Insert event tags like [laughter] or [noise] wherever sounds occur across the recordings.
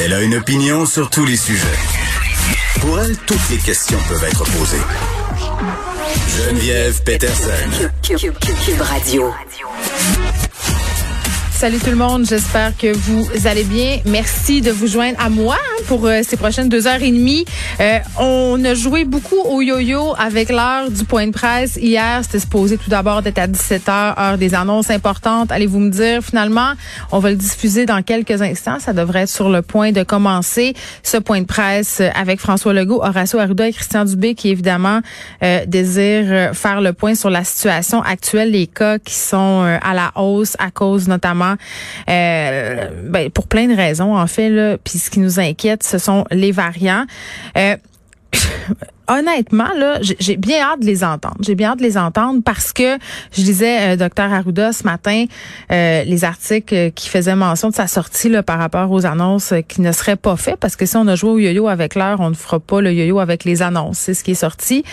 Elle a une opinion sur tous les sujets. Pour elle, toutes les questions peuvent être posées. Geneviève Peterson. Cube Radio. Salut tout le monde, j'espère que vous allez bien. Merci de vous joindre à moi pour euh, ces prochaines deux heures et demie. Euh, on a joué beaucoup au yo-yo avec l'heure du point de presse hier. C'était supposé tout d'abord d'être à 17 heures, heure des annonces importantes. Allez-vous me dire finalement, on va le diffuser dans quelques instants. Ça devrait être sur le point de commencer ce point de presse avec François Legault, Horacio Arruda et Christian Dubé qui évidemment euh, désirent faire le point sur la situation actuelle, les cas qui sont euh, à la hausse à cause notamment euh, ben, pour plein de raisons, en fait. Là. Puis ce qui nous inquiète, ce sont les variants. Euh, [laughs] honnêtement, là, j'ai bien hâte de les entendre. J'ai bien hâte de les entendre parce que je disais, euh, docteur Arruda, ce matin, euh, les articles qui faisaient mention de sa sortie là, par rapport aux annonces qui ne seraient pas faits parce que si on a joué au yo-yo avec l'heure, on ne fera pas le yo-yo avec les annonces. C'est ce qui est sorti.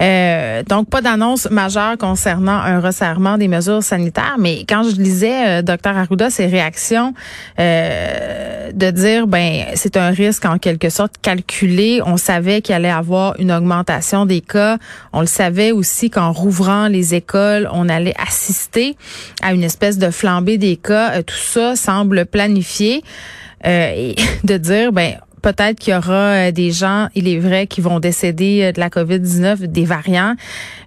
Euh, donc, pas d'annonce majeure concernant un resserrement des mesures sanitaires. Mais quand je lisais, docteur Arruda, ses réactions de dire, ben, c'est un risque en quelque sorte calculé. On savait qu'il allait avoir une augmentation des cas. On le savait aussi qu'en rouvrant les écoles, on allait assister à une espèce de flambée des cas. Euh, tout ça semble planifié. Euh, et [laughs] de dire, ben peut-être qu'il y aura euh, des gens, il est vrai, qui vont décéder de la COVID-19, des variants.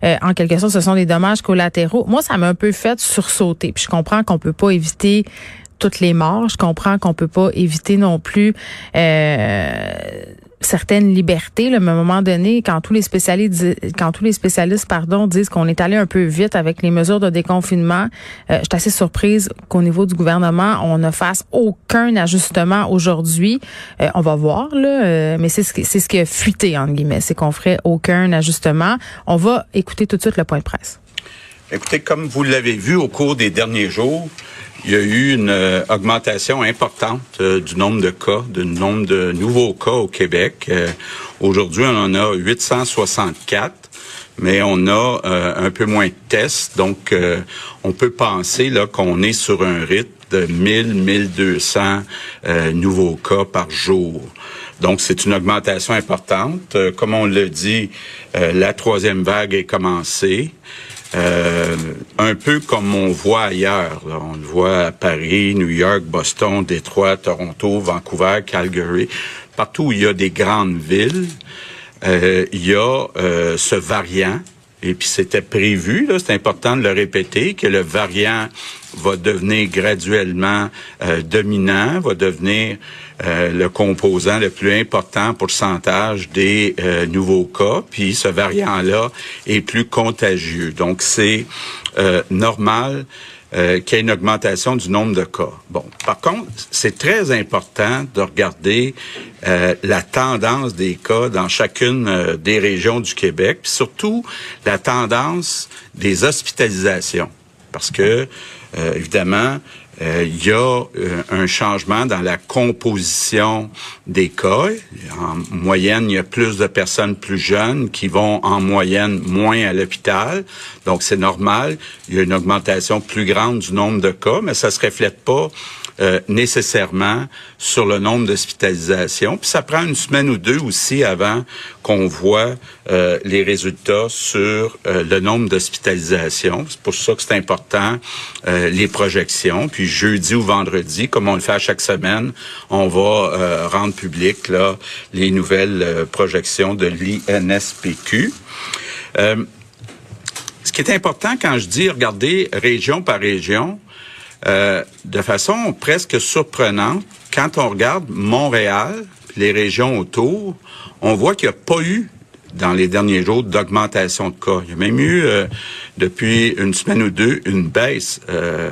en quelque sorte, ce sont des dommages collatéraux. Moi, ça m'a un peu fait sursauter. Puis je comprends qu'on peut pas éviter toutes les morts. Je comprends qu'on peut pas éviter non plus euh, certaines libertés. Là, mais à un moment donné, quand tous les spécialistes, quand tous les spécialistes, pardon, disent qu'on est allé un peu vite avec les mesures de déconfinement, euh, je suis assez surprise qu'au niveau du gouvernement, on ne fasse aucun ajustement aujourd'hui. Euh, on va voir là, euh, mais c'est ce qui, c'est ce qui a fuité entre guillemets, c'est qu'on ferait aucun ajustement. On va écouter tout de suite le point de presse. Écoutez, comme vous l'avez vu au cours des derniers jours, il y a eu une euh, augmentation importante euh, du nombre de cas, du nombre de nouveaux cas au Québec. Euh, aujourd'hui, on en a 864 mais on a un peu moins de tests, donc on peut penser là qu'on est sur un rythme de 1000 1200 nouveaux cas par jour. Donc c'est une augmentation importante. comme on le dit, la troisième vague est commencée. Euh, un peu comme on voit ailleurs. On le voit à Paris, New York, Boston, Détroit, Toronto, Vancouver, Calgary. Partout où il y a des grandes villes, euh, il y a euh, ce variant. Et puis c'était prévu, c'est important de le répéter, que le variant va devenir graduellement dominant, va devenir euh, le composant le plus important pourcentage des euh, nouveaux cas, puis ce variant-là est plus contagieux. Donc, c'est euh, normal qu'il y ait une augmentation du nombre de cas. Bon, par contre, c'est très important de regarder la tendance des cas dans chacune des régions du Québec, puis surtout la tendance des hospitalisations, parce que évidemment, euh, il y a euh, un changement dans la composition des cas. En moyenne, il y a plus de personnes plus jeunes qui vont en moyenne moins à l'hôpital. Donc, c'est normal. Il y a une augmentation plus grande du nombre de cas, mais ça se reflète pas euh, nécessairement sur le nombre d'hospitalisations. Puis ça prend une semaine ou deux aussi avant qu'on voit euh, les résultats sur euh, le nombre d'hospitalisations. C'est pour ça que c'est important les projections. Puis jeudi ou vendredi, comme on le fait à chaque semaine, on va rendre public là les nouvelles projections de l'INSPQ. ce qui est important quand je dis regarder région par région, euh, de façon presque surprenante, quand on regarde Montréal, les régions autour, on voit qu'il n'y a pas eu dans les derniers jours d'augmentation de cas. Il y a même eu, euh, depuis une semaine ou deux, une baisse, euh,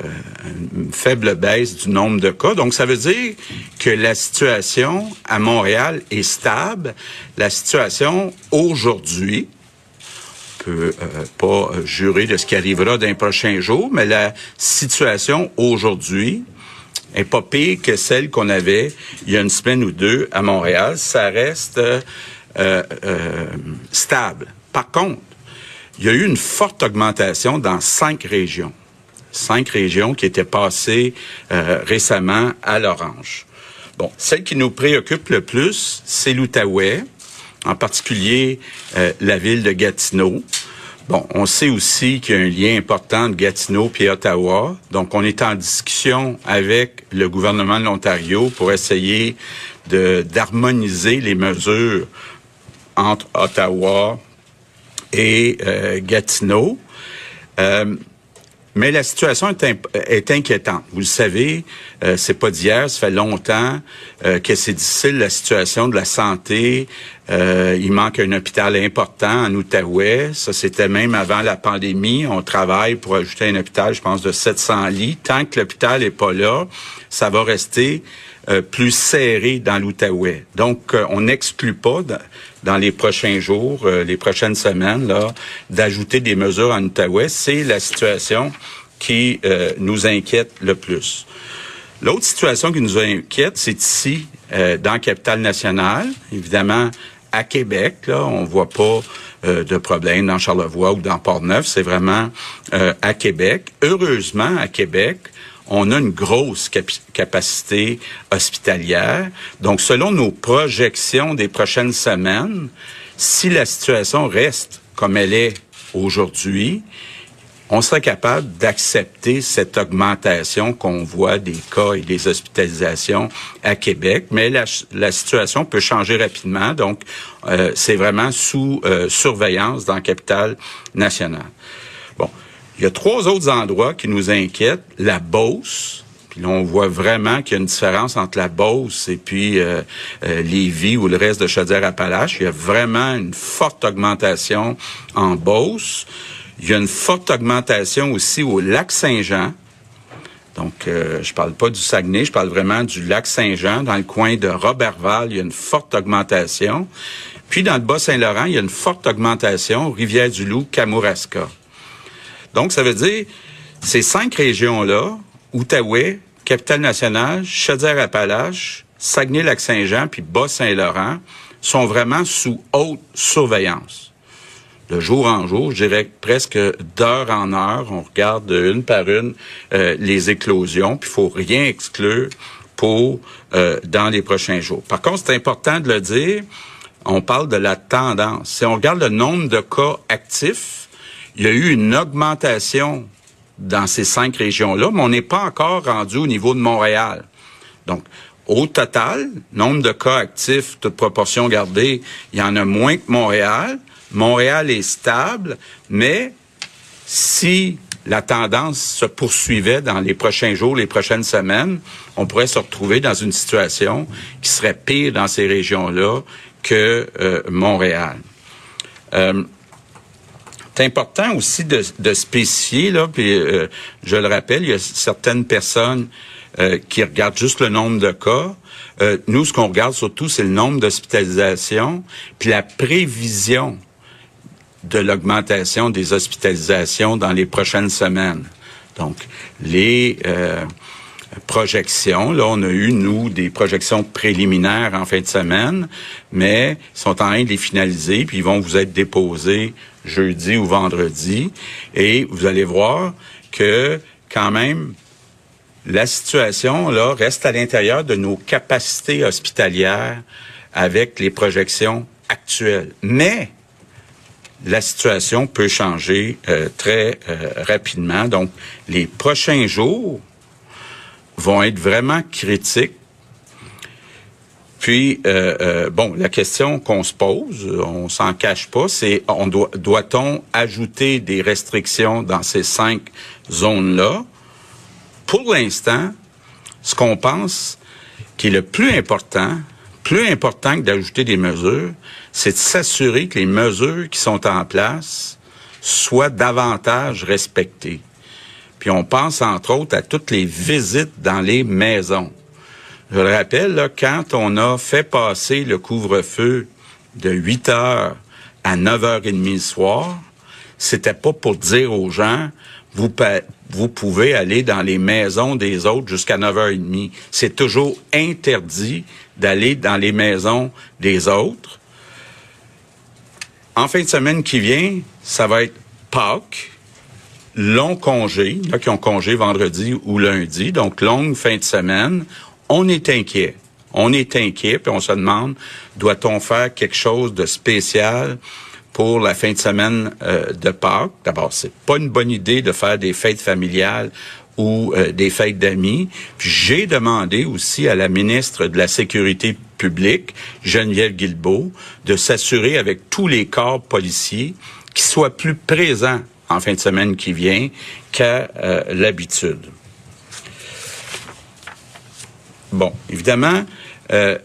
une faible baisse du nombre de cas. Donc, ça veut dire que la situation à Montréal est stable. La situation aujourd'hui, peut euh, pas jurer de ce qui arrivera dans les prochains jours, mais la situation aujourd'hui est pas pire que celle qu'on avait il y a une semaine ou deux à Montréal. Ça reste euh, euh, stable. Par contre, il y a eu une forte augmentation dans cinq régions. cinq régions qui étaient passées euh, récemment à l'orange. Bon, celle qui nous préoccupe le plus, c'est l'Outaouais, en particulier euh, la ville de Gatineau. Bon, on sait aussi qu'il y a un lien important de Gatineau et Ottawa. Donc, on est en discussion avec le gouvernement de l'Ontario pour essayer de d'harmoniser les mesures entre Ottawa et euh, Gatineau. Euh, mais la situation est, inquiétante. Vous le savez, euh, c'est pas d'hier, ça fait longtemps euh, que c'est difficile la situation de la santé. Euh, il manque un hôpital important en Outaouais. Ça, c'était même avant la pandémie. On travaille pour ajouter un hôpital, je pense, de 700 lits. Tant que l'hôpital est pas là, ça va rester euh, plus serré dans l'Outaouais. Donc, euh, on n'exclut pas dans les prochains jours, euh, les prochaines semaines, là, d'ajouter des mesures en Outaouais. C'est la situation qui nous inquiète le plus. L'autre situation qui nous inquiète, c'est ici, dans la capitale nationale, évidemment, à Québec. Là, on voit pas de problème dans Charlevoix ou dans Port-Neuf. C'est vraiment à Québec. Heureusement, à Québec, on a une grosse capacité hospitalière. Donc, selon nos projections des prochaines semaines, si la situation reste comme elle est aujourd'hui, on serait capable d'accepter cette augmentation qu'on voit des cas et des hospitalisations à Québec, mais la, situation peut changer rapidement. Donc, euh, c'est vraiment sous euh, surveillance dans la capitale nationale. Bon, il y a trois autres endroits qui nous inquiètent. La Beauce, puis là, on voit vraiment qu'il y a une différence entre la Beauce et puis euh, euh, Lévis ou le reste de Chaudière-Appalaches. Il y a vraiment une forte augmentation en Beauce. Il y a une forte augmentation aussi au lac Saint-Jean. Donc, euh, je parle pas du Saguenay, je parle vraiment du lac Saint-Jean. Dans le coin de Robertval, il y a une forte augmentation. Puis, dans le Bas-Saint-Laurent, il y a une forte augmentation, Rivière-du-Loup, Kamouraska. Donc, ça veut dire, ces cinq régions-là, Outaouais, Capitale-Nationale, Chaudière-Appalaches, Saguenay-Lac-Saint-Jean, puis Bas-Saint-Laurent, sont vraiment sous haute surveillance. De jour en jour, je dirais presque d'heure en heure, on regarde une par une euh, les éclosions, puis il faut rien exclure pour euh, dans les prochains jours. Par contre, c'est important de le dire, on parle de la tendance. Si on regarde le nombre de cas actifs, il y a eu une augmentation dans ces cinq régions-là, mais on n'est pas encore rendu au niveau de Montréal. Donc, au total, nombre de cas actifs, toute proportion gardée, il y en a moins que Montréal. Montréal est stable, mais si la tendance se poursuivait dans les prochains jours, les prochaines semaines, on pourrait se retrouver dans une situation qui serait pire dans ces régions-là que euh, Montréal. Euh, c'est important aussi de, de spécifier, là, puis euh, je le rappelle, il y a certaines personnes euh, qui regardent juste le nombre de cas. Euh, nous, ce qu'on regarde surtout, c'est le nombre d'hospitalisations, puis la prévision de l'augmentation des hospitalisations dans les prochaines semaines. Donc, les projections. Là, on a eu, nous, des projections préliminaires en fin de semaine, mais sont en train de les finaliser, puis ils vont vous être déposés jeudi ou vendredi. Et vous allez voir que, quand même, la situation, là, reste à l'intérieur de nos capacités hospitalières avec les projections actuelles. Mais, la situation peut changer euh, très euh, rapidement. Donc, les prochains jours, vont être vraiment critiques. Puis, euh, euh, bon, la question qu'on se pose, on s'en cache pas, c'est on doit doit-on ajouter des restrictions dans ces cinq zones-là? Pour l'instant, ce qu'on pense qui est le plus important, plus important que d'ajouter des mesures, c'est de s'assurer que les mesures qui sont en place soient davantage respectées. Puis on pense entre autres à toutes les visites dans les maisons. Je le rappelle, quand on a fait passer le couvre-feu de 8 heures à 9h30 le soir, c'était pas pour dire aux gens, vous, vous pouvez aller dans les maisons des autres jusqu'à 9h30. C'est toujours interdit d'aller dans les maisons des autres. En fin de semaine qui vient, ça va être Pâques. long congé, là qui ont congé vendredi ou lundi, donc longue fin de semaine, on est inquiet. On est inquiet, puis on se demande, doit-on faire quelque chose de spécial? Pour la fin de semaine euh, de Pâques? D'abord, c'est pas une bonne idée de faire des fêtes familiales ou euh, des fêtes d'amis. J'ai demandé aussi à la ministre de la Sécurité publique, Geneviève Guilbeault, de s'assurer avec tous les corps policiers qu'ils soient plus présents en fin de semaine qui vient qu'à euh, l'habitude. Bon, évidemment, euh,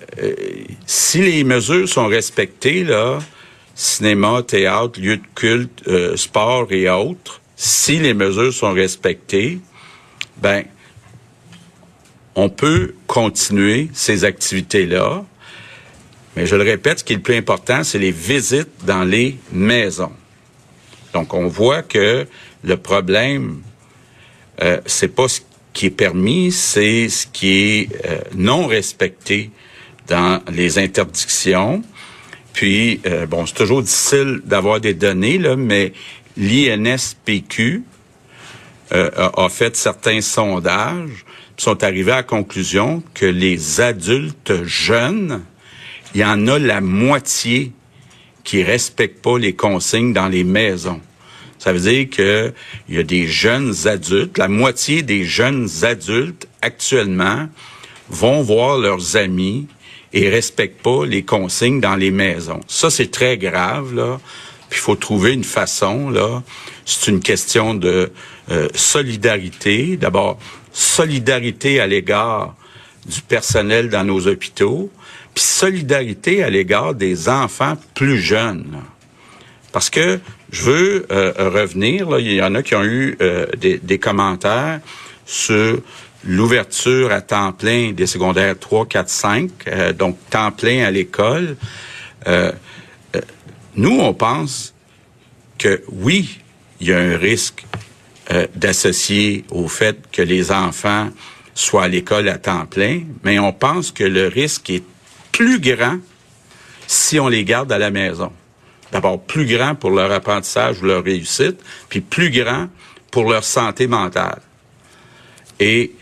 si les mesures sont respectées, là, cinéma, théâtre, lieu de culte, sport et autres, si les mesures sont respectées, ben, on peut continuer ces activités-là, mais je le répète, ce qui est le plus important, c'est les visites dans les maisons. Donc, on voit que le problème, euh, c'est pas ce qui est permis, c'est ce qui est euh, non respecté dans les interdictions. Puis, euh, bon, c'est toujours difficile d'avoir des données, là, mais l'INSPQ, euh, a, fait certains sondages, sont arrivés à la conclusion que les adultes jeunes, il y en a la moitié qui respectent pas les consignes dans les maisons. Ça veut dire que il y a des jeunes adultes, la moitié des jeunes adultes actuellement vont voir leurs amis et respectent pas les consignes dans les maisons. Ça c'est très grave là. Puis il faut trouver une façon là. C'est une question de euh, solidarité. D'abord, solidarité à l'égard du personnel dans nos hôpitaux, puis solidarité à l'égard des enfants plus jeunes. Parce que je veux euh, revenir, là, il y en a qui ont eu euh, des, des, commentaires sur l'ouverture à temps plein des secondaires 3, 4, 5, donc temps plein à l'école. nous, on pense que oui, il y a un risque euh, d'associer au fait que les enfants soient à l'école à temps plein, mais on pense que le risque est plus grand si on les garde à la maison. D'abord, plus grand pour leur apprentissage ou leur réussite, puis plus grand pour leur santé mentale. Et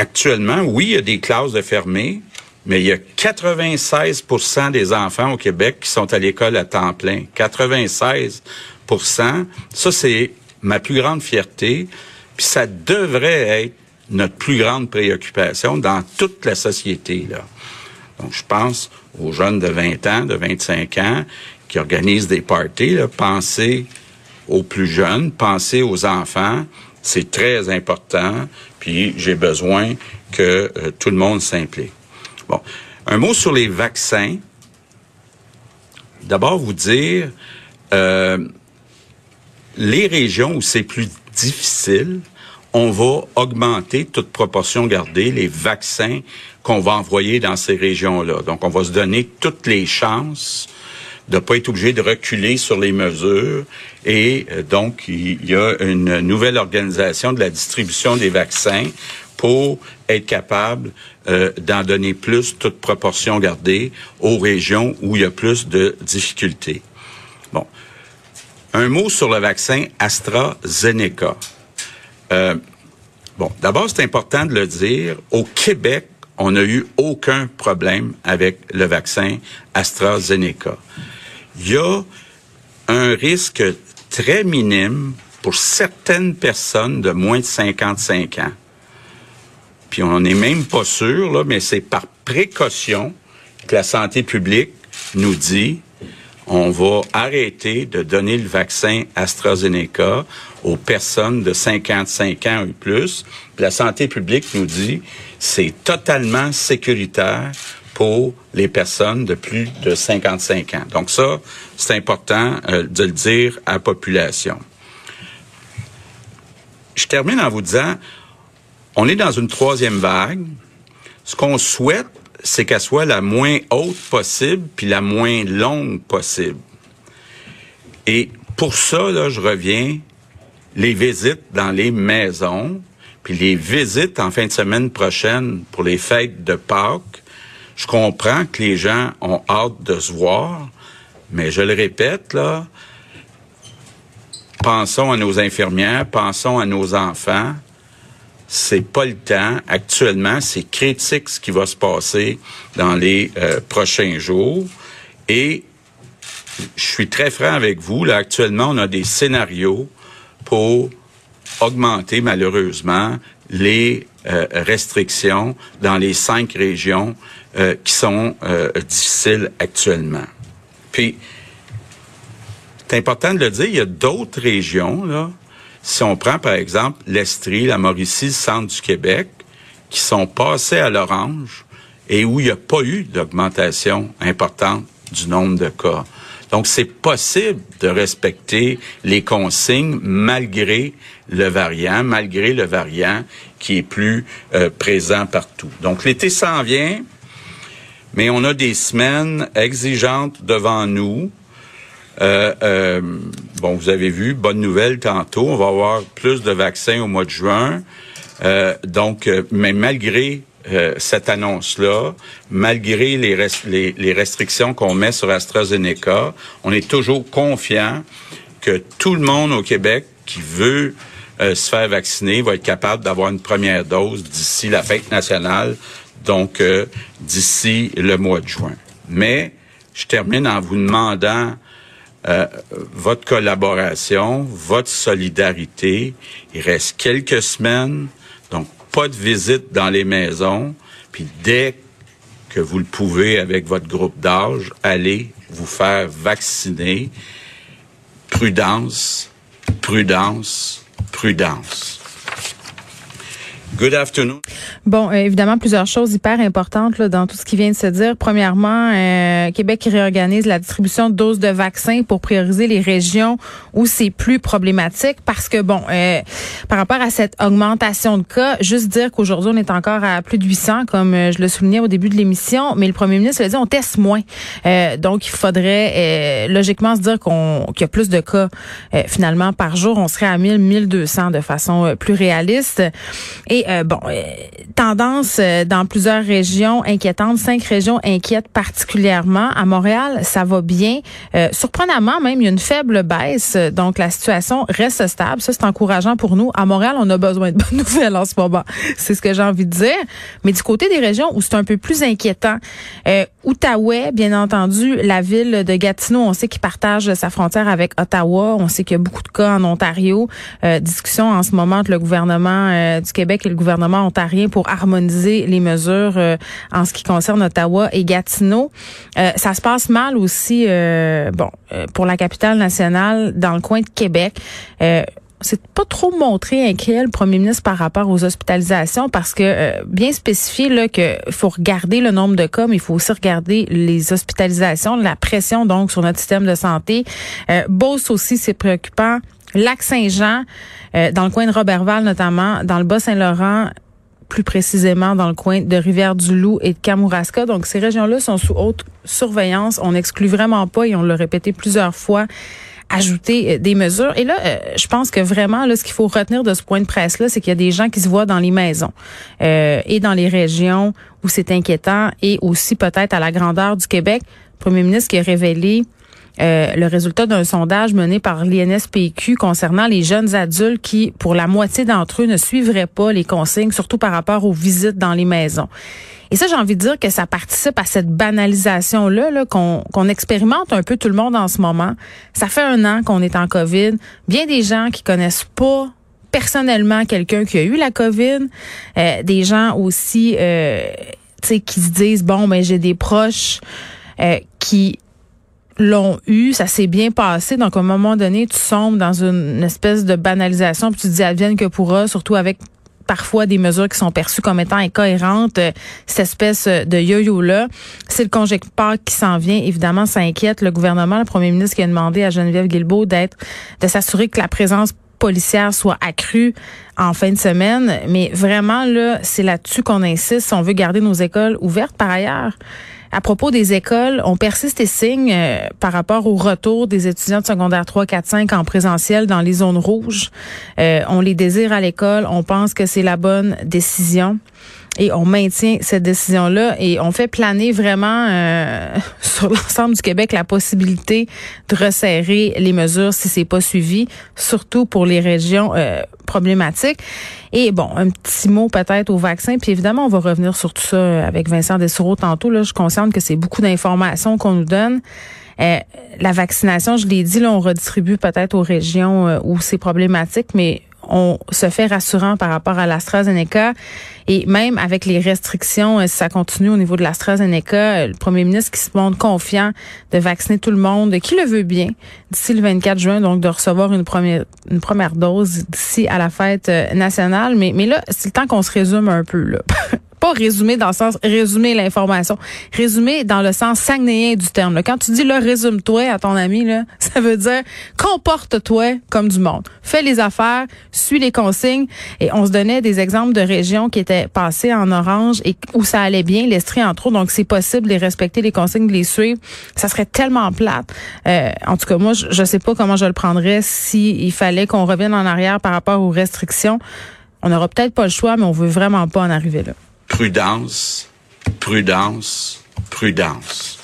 actuellement, oui, il y a des classes de fermées, mais il y a 96% des enfants au Québec qui sont à l'école à temps plein. 96% Ça, c'est ma plus grande fierté, puis ça devrait être notre plus grande préoccupation dans toute la société. Donc, je pense aux jeunes de 20 ans, de 25 ans, qui organisent des parties. Là, pensez aux plus jeunes, pensez aux enfants. C'est très important. Puis, j'ai besoin que euh, tout le monde s'implique. Bon, un mot sur les vaccins. D'abord, vous dire, euh, les régions où c'est plus difficile, on va augmenter, toute proportion gardée, les vaccins qu'on va envoyer dans ces régions-là. Donc, on va se donner toutes les chances de pas être obligé de reculer sur les mesures. Et euh, donc, il y a une nouvelle organisation de la distribution des vaccins pour être capable euh, d'en donner plus, toute proportion gardée, aux régions où il y a plus de difficultés. Bon. Un mot sur le vaccin AstraZeneca. Euh, bon, d'abord, c'est important de le dire. Au Québec, on n'a eu aucun problème avec le vaccin AstraZeneca. Il y a un risque très minime pour certaines personnes de moins de 55 ans. Puis on n'est même pas sûr, là, mais c'est par précaution que la santé publique nous dit on va arrêter de donner le vaccin AstraZeneca aux personnes de 55 ans ou plus. la santé publique nous dit c'est totalement sécuritaire pour les personnes de plus de 55 ans. Donc ça, c'est important euh, de le dire à la population. Je termine en vous disant, on est dans une troisième vague. Ce qu'on souhaite, c'est qu'elle soit la moins haute possible puis la moins longue possible. Et pour ça, là, je reviens, les visites dans les maisons, puis les visites en fin de semaine prochaine pour les fêtes de Pâques, je comprends que les gens ont hâte de se voir, mais je le répète, là, pensons à nos infirmières, pensons à nos enfants. C'est pas le temps. Actuellement, c'est critique ce qui va se passer dans les euh, prochains jours. Et je suis très franc avec vous. Là, actuellement, on a des scénarios pour augmenter malheureusement les euh, restrictions dans les cinq régions euh, qui sont euh, difficiles actuellement. Puis, c'est important de le dire, il y a d'autres régions, là, si on prend par exemple l'Estrie, la Mauricie, le centre du Québec, qui sont passés à l'orange et où il n'y a pas eu d'augmentation importante du nombre de cas. Donc, c'est possible de respecter les consignes malgré le variant, malgré le variant qui est plus euh, présent partout. Donc, l'été s'en vient, mais on a des semaines exigeantes devant nous. Euh, euh, bon, vous avez vu, bonne nouvelle tantôt, on va avoir plus de vaccins au mois de juin. donc, mais malgré euh, cette annonce-là, malgré les, les, restrictions qu'on met sur AstraZeneca, on est toujours confiant que tout le monde au Québec qui veut euh, se faire vacciner va être capable d'avoir une première dose d'ici la fête nationale, donc euh, d'ici le mois de juin. Mais je termine en vous demandant votre collaboration, votre solidarité. Il reste quelques semaines, donc pas de visite dans les maisons, puis dès que vous le pouvez avec votre groupe d'âge, allez vous faire vacciner. Prudence, prudence, prudence. Good afternoon. Bon, euh, évidemment, plusieurs choses hyper importantes là, dans tout ce qui vient de se dire. Premièrement, euh, Québec réorganise la distribution de doses de vaccins pour prioriser les régions où c'est plus problématique parce que, bon, euh, par rapport à cette augmentation de cas, juste dire qu'aujourd'hui, on est encore à plus de 800, comme je le soulignais au début de l'émission, mais le premier ministre a dit on teste moins. donc, il faudrait logiquement se dire qu'on qu'il y a plus de cas finalement par jour. On serait à 1000, 1200 de façon plus réaliste. Et euh, bon, euh, tendance euh, dans plusieurs régions inquiétantes, cinq régions inquiètent particulièrement. À Montréal, ça va bien. surprenamment, même, il y a une faible baisse, donc la situation reste stable. Ça, c'est encourageant pour nous. À Montréal, on a besoin de bonnes [laughs] nouvelles en ce moment. C'est ce que j'ai envie de dire. Mais du côté des régions où c'est un peu plus inquiétant, Outaouais, bien entendu, la ville de Gatineau, on sait qu'il partage sa frontière avec Ottawa. On sait qu'il y a beaucoup de cas en Ontario. discussion en ce moment entre le gouvernement du Québec et le gouvernement ontarien pour harmoniser les mesures euh, en ce qui concerne Ottawa et Gatineau. Euh, ça se passe mal aussi, euh, bon, pour la capitale nationale dans le coin de Québec. C'est pas trop montré inquiet le premier ministre par rapport aux hospitalisations parce que bien spécifié là que faut regarder le nombre de cas mais il faut aussi regarder les hospitalisations la pression donc sur notre système de santé. Euh, Beauce aussi c'est préoccupant Lac Saint-Jean, euh, dans le coin de Robertval notamment, dans le Bas-Saint-Laurent, plus précisément dans le coin de Rivière-du-Loup et de Kamouraska. Donc, ces régions-là sont sous haute surveillance. On n'exclut vraiment pas, et on l'a répété plusieurs fois, ajouter euh, des mesures. Et là, euh, je pense que vraiment, là, ce qu'il faut retenir de ce point de presse-là, c'est qu'il y a des gens qui se voient dans les maisons et dans les régions où c'est inquiétant et aussi peut-être à la grandeur du Québec. Premier ministre qui a révélé euh, le résultat d'un sondage mené par l'INSPQ concernant les jeunes adultes qui, pour la moitié d'entre eux, ne suivraient pas les consignes, surtout par rapport aux visites dans les maisons. Et ça, j'ai envie de dire que ça participe à cette banalisation-là -là, qu'on expérimente un peu tout le monde en ce moment. Ça fait un an qu'on est en COVID. Bien des gens qui connaissent pas personnellement quelqu'un qui a eu la COVID, euh, des gens aussi euh, qui se disent, bon, ben, j'ai des proches euh, qui l'ont eu, ça s'est bien passé. Donc, à un moment donné, tu sombres dans une, espèce de banalisation, puis tu te dis advienne que pourra, surtout avec parfois des mesures qui sont perçues comme étant incohérentes, euh, cette espèce de yo-yo-là. C'est le de qui s'en vient. Évidemment, ça inquiète le gouvernement. Le premier ministre qui a demandé à Geneviève Guilbeault d'être, de s'assurer que la présence policière soit accrue en fin de semaine. Mais vraiment, là, c'est là-dessus qu'on insiste si on veut garder nos écoles ouvertes. Par ailleurs, à propos des écoles, on persiste et signe euh, par rapport au retour des étudiants de secondaire 3, 4, 5 en présentiel dans les zones rouges. Euh, on les désire à l'école. On pense que c'est la bonne décision. Et on maintient cette décision-là et on fait planer vraiment euh, [laughs] sur l'ensemble du Québec la possibilité de resserrer les mesures si c'est pas suivi, surtout pour les régions euh, problématiques. Et bon, un petit mot peut-être au vaccin. Puis évidemment, on va revenir sur tout ça avec Vincent Dessureau tantôt. Là, je consciente que c'est beaucoup d'informations qu'on nous donne. Euh, la vaccination, je l'ai dit, là, on redistribue peut-être aux régions euh, où c'est problématique, mais on se fait rassurant par rapport à l'AstraZeneca. Et même avec les restrictions, euh, si ça continue au niveau de l'AstraZeneca, le premier ministre qui se montre confiant de vacciner tout le monde, qui le veut bien, d'ici le 24 juin, donc de recevoir une première, une première dose d'ici à la fête nationale. Mais, mais là, c'est le temps qu'on se résume un peu. Là. [laughs] pas résumer dans le sens résumer l'information, résumer dans le sens sagnéen du terme. Quand tu dis là résume-toi à ton ami là, [laughs] ça veut dire comporte-toi comme du monde. Fais les affaires, suis les consignes et on se donnait des exemples de régions qui étaient passées en orange et où ça allait bien, l'Estrie entre autres, donc c'est possible de respecter les consignes, de les suivre. Ça serait tellement plate. Euh, en tout cas, moi je, je sais pas comment je le prendrais si il fallait qu'on revienne en arrière par rapport aux restrictions. On n'aura peut-être pas le choix, mais on veut vraiment pas en arriver là prudence, prudence, prudence.